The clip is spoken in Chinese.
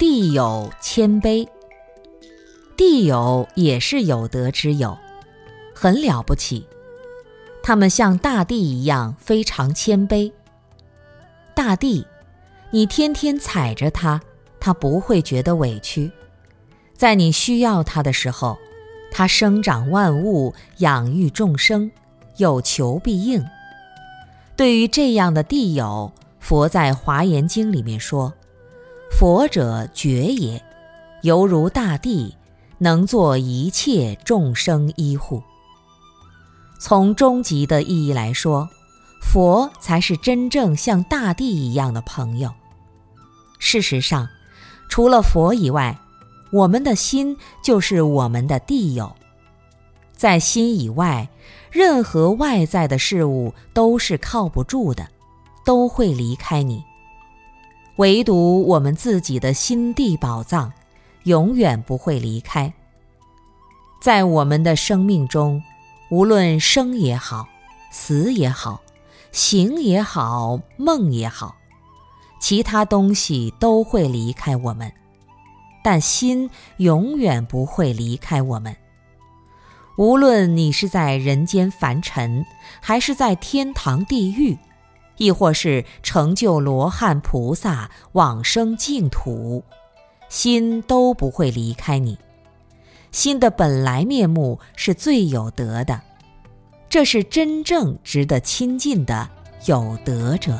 地有谦卑，地有也是有德之友，很了不起。他们像大地一样非常谦卑。大地，你天天踩着它，它不会觉得委屈。在你需要它的时候，它生长万物，养育众生，有求必应。对于这样的地友，佛在《华严经》里面说。佛者觉也，犹如大地，能作一切众生依护。从终极的意义来说，佛才是真正像大地一样的朋友。事实上，除了佛以外，我们的心就是我们的地友。在心以外，任何外在的事物都是靠不住的，都会离开你。唯独我们自己的心地宝藏，永远不会离开。在我们的生命中，无论生也好，死也好，行也好，梦也好，其他东西都会离开我们，但心永远不会离开我们。无论你是在人间凡尘，还是在天堂地狱。亦或是成就罗汉菩萨往生净土，心都不会离开你。心的本来面目是最有德的，这是真正值得亲近的有德者。